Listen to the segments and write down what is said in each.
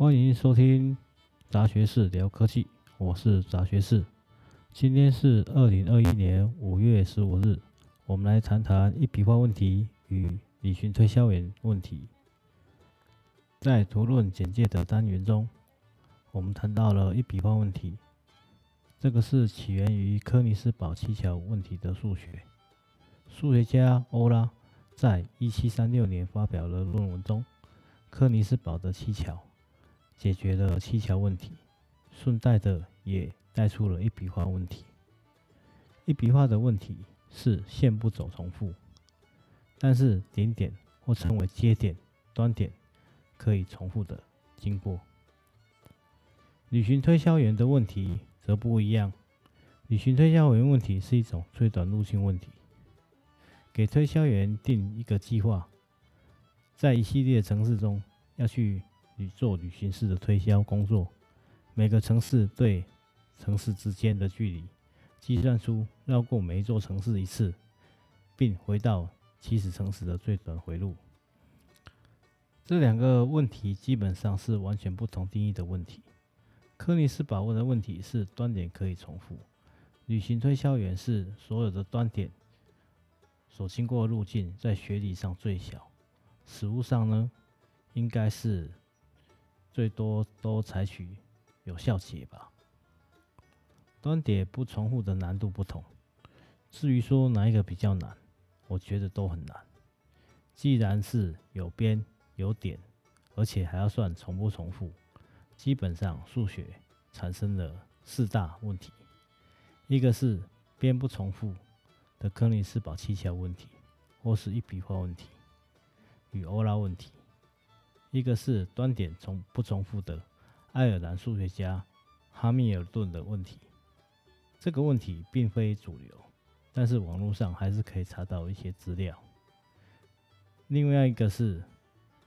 欢迎收听杂学士聊科技，我是杂学士。今天是二零二一年五月十五日，我们来谈谈一笔画问题与旅行推销员问题。在图论简介的单元中，我们谈到了一笔画问题，这个是起源于柯尼斯堡七桥问题的数学。数学家欧拉在一七三六年发表了论文中，柯尼斯堡的七桥。解决了七桥问题，顺带的也带出了一笔画问题。一笔画的问题是线不走重复，但是顶点或称为接点、端点可以重复的经过。旅行推销员的问题则不一样。旅行推销员问题是一种最短路径问题，给推销员定一个计划，在一系列城市中要去。做旅行式的推销工作，每个城市对城市之间的距离，计算出绕过每一座城市一次，并回到起始城市的最短回路。这两个问题基本上是完全不同定义的问题。柯尼斯堡问的问题是端点可以重复，旅行推销员是所有的端点所经过路径在学理上最小，实务上呢，应该是。最多都采取有效解吧。端点不重复的难度不同。至于说哪一个比较难，我觉得都很难。既然是有边有点，而且还要算重不重复，基本上数学产生了四大问题：一个是边不重复的柯尼斯堡七桥问题，或是一笔画问题与欧拉问题。一个是端点重不重复的爱尔兰数学家哈密尔顿的问题，这个问题并非主流，但是网络上还是可以查到一些资料。另外一个是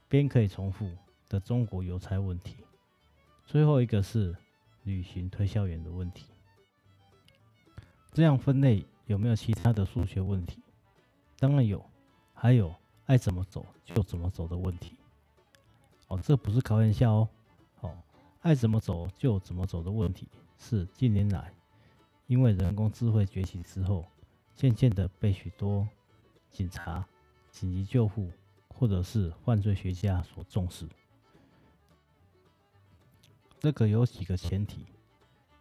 边可以重复的中国邮差问题，最后一个是旅行推销员的问题。这样分类有没有其他的数学问题？当然有，还有爱怎么走就怎么走的问题。这不是开玩笑哦。哦，爱怎么走就怎么走的问题，是近年来因为人工智慧崛起之后，渐渐的被许多警察、紧急救护或者是犯罪学家所重视。这个有几个前提，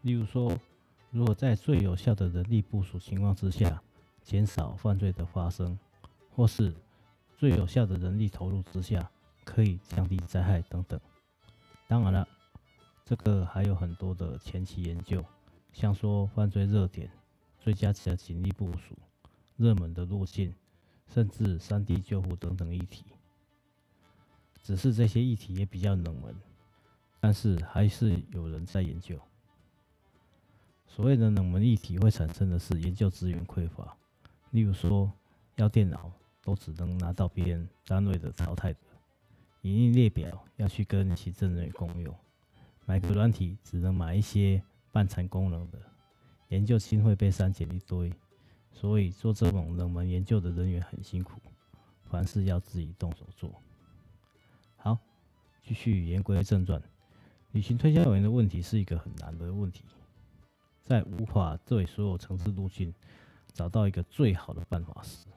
例如说，如果在最有效的人力部署情况之下，减少犯罪的发生，或是最有效的人力投入之下。可以降低灾害等等。当然了，这个还有很多的前期研究，像说犯罪热点、最佳的警力部署、热门的路径，甚至山地救护等等议题。只是这些议题也比较冷门，但是还是有人在研究。所谓的冷门议题会产生的是研究资源匮乏，例如说要电脑都只能拿到别人单位的淘汰的。营运列表要去跟其政人共用，买个软体只能买一些半残功能的，研究经会被删减一堆，所以做这种冷门研究的人员很辛苦，凡事要自己动手做。好，继续言归正传，旅行推销员的问题是一个很难的问题，在无法对所有城市路径找到一个最好的办法时，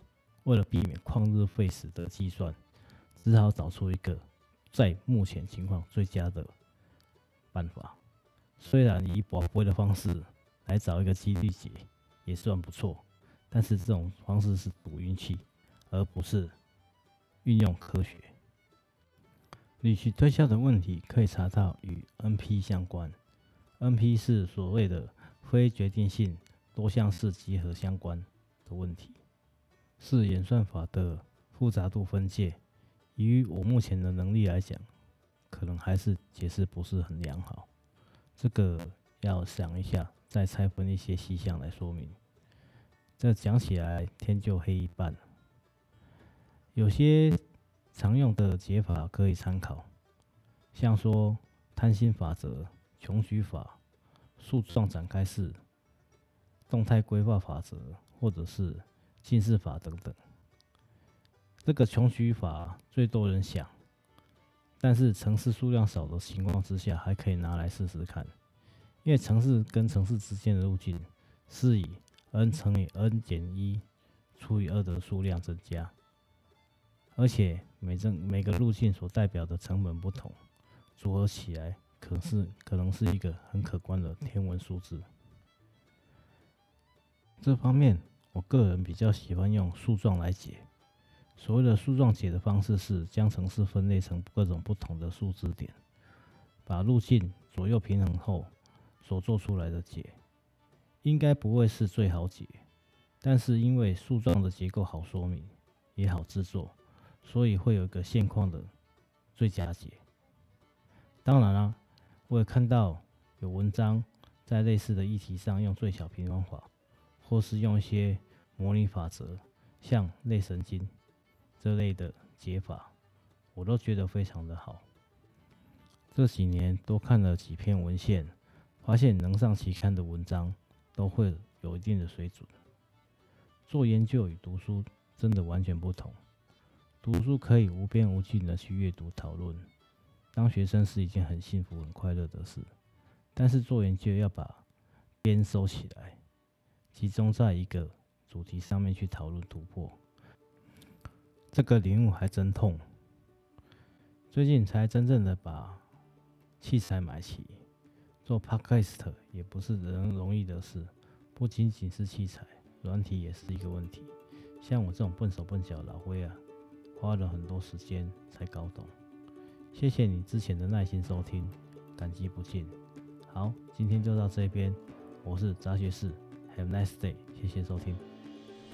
为了避免旷日费时的计算。只好找出一个在目前情况最佳的办法。虽然以宝贵的方式来找一个几率解也算不错，但是这种方式是赌运气，而不是运用科学。旅行推销的问题可以查到与 NP 相关，NP 是所谓的非决定性多项式集合相关的问题，是演算法的复杂度分界。以我目前的能力来讲，可能还是解释不是很良好。这个要想一下，再拆分一些细项来说明。这讲起来天就黑一半。有些常用的解法可以参考，像说贪心法则、穷举法、树状展开式、动态规划法则，或者是近似法等等。这个穷举法最多人想，但是城市数量少的情况之下，还可以拿来试试看。因为城市跟城市之间的路径是以 n 乘以 n 减一除以二的数量增加，而且每正每个路径所代表的成本不同，组合起来可是可能是一个很可观的天文数字。这方面，我个人比较喜欢用树状来解。所谓的树状解的方式是将程式分类成各种不同的数字点，把路径左右平衡后所做出来的解，应该不会是最好解，但是因为树状的结构好说明，也好制作，所以会有一个现况的最佳解。当然啦，我也看到有文章在类似的议题上用最小平方法，或是用一些模拟法则，像类神经。这类的解法，我都觉得非常的好。这几年多看了几篇文献，发现能上期刊的文章都会有一定的水准。做研究与读书真的完全不同。读书可以无边无尽的去阅读讨论，当学生是一件很幸福很快乐的事。但是做研究要把边收起来，集中在一个主题上面去讨论突破。这个领悟还真痛，最近才真正的把器材买齐。做 Podcast 也不是人容易的事，不仅仅是器材，软体也是一个问题。像我这种笨手笨脚老灰啊，花了很多时间才搞懂。谢谢你之前的耐心收听，感激不尽。好，今天就到这边，我是杂学士，Have a nice day，谢谢收听。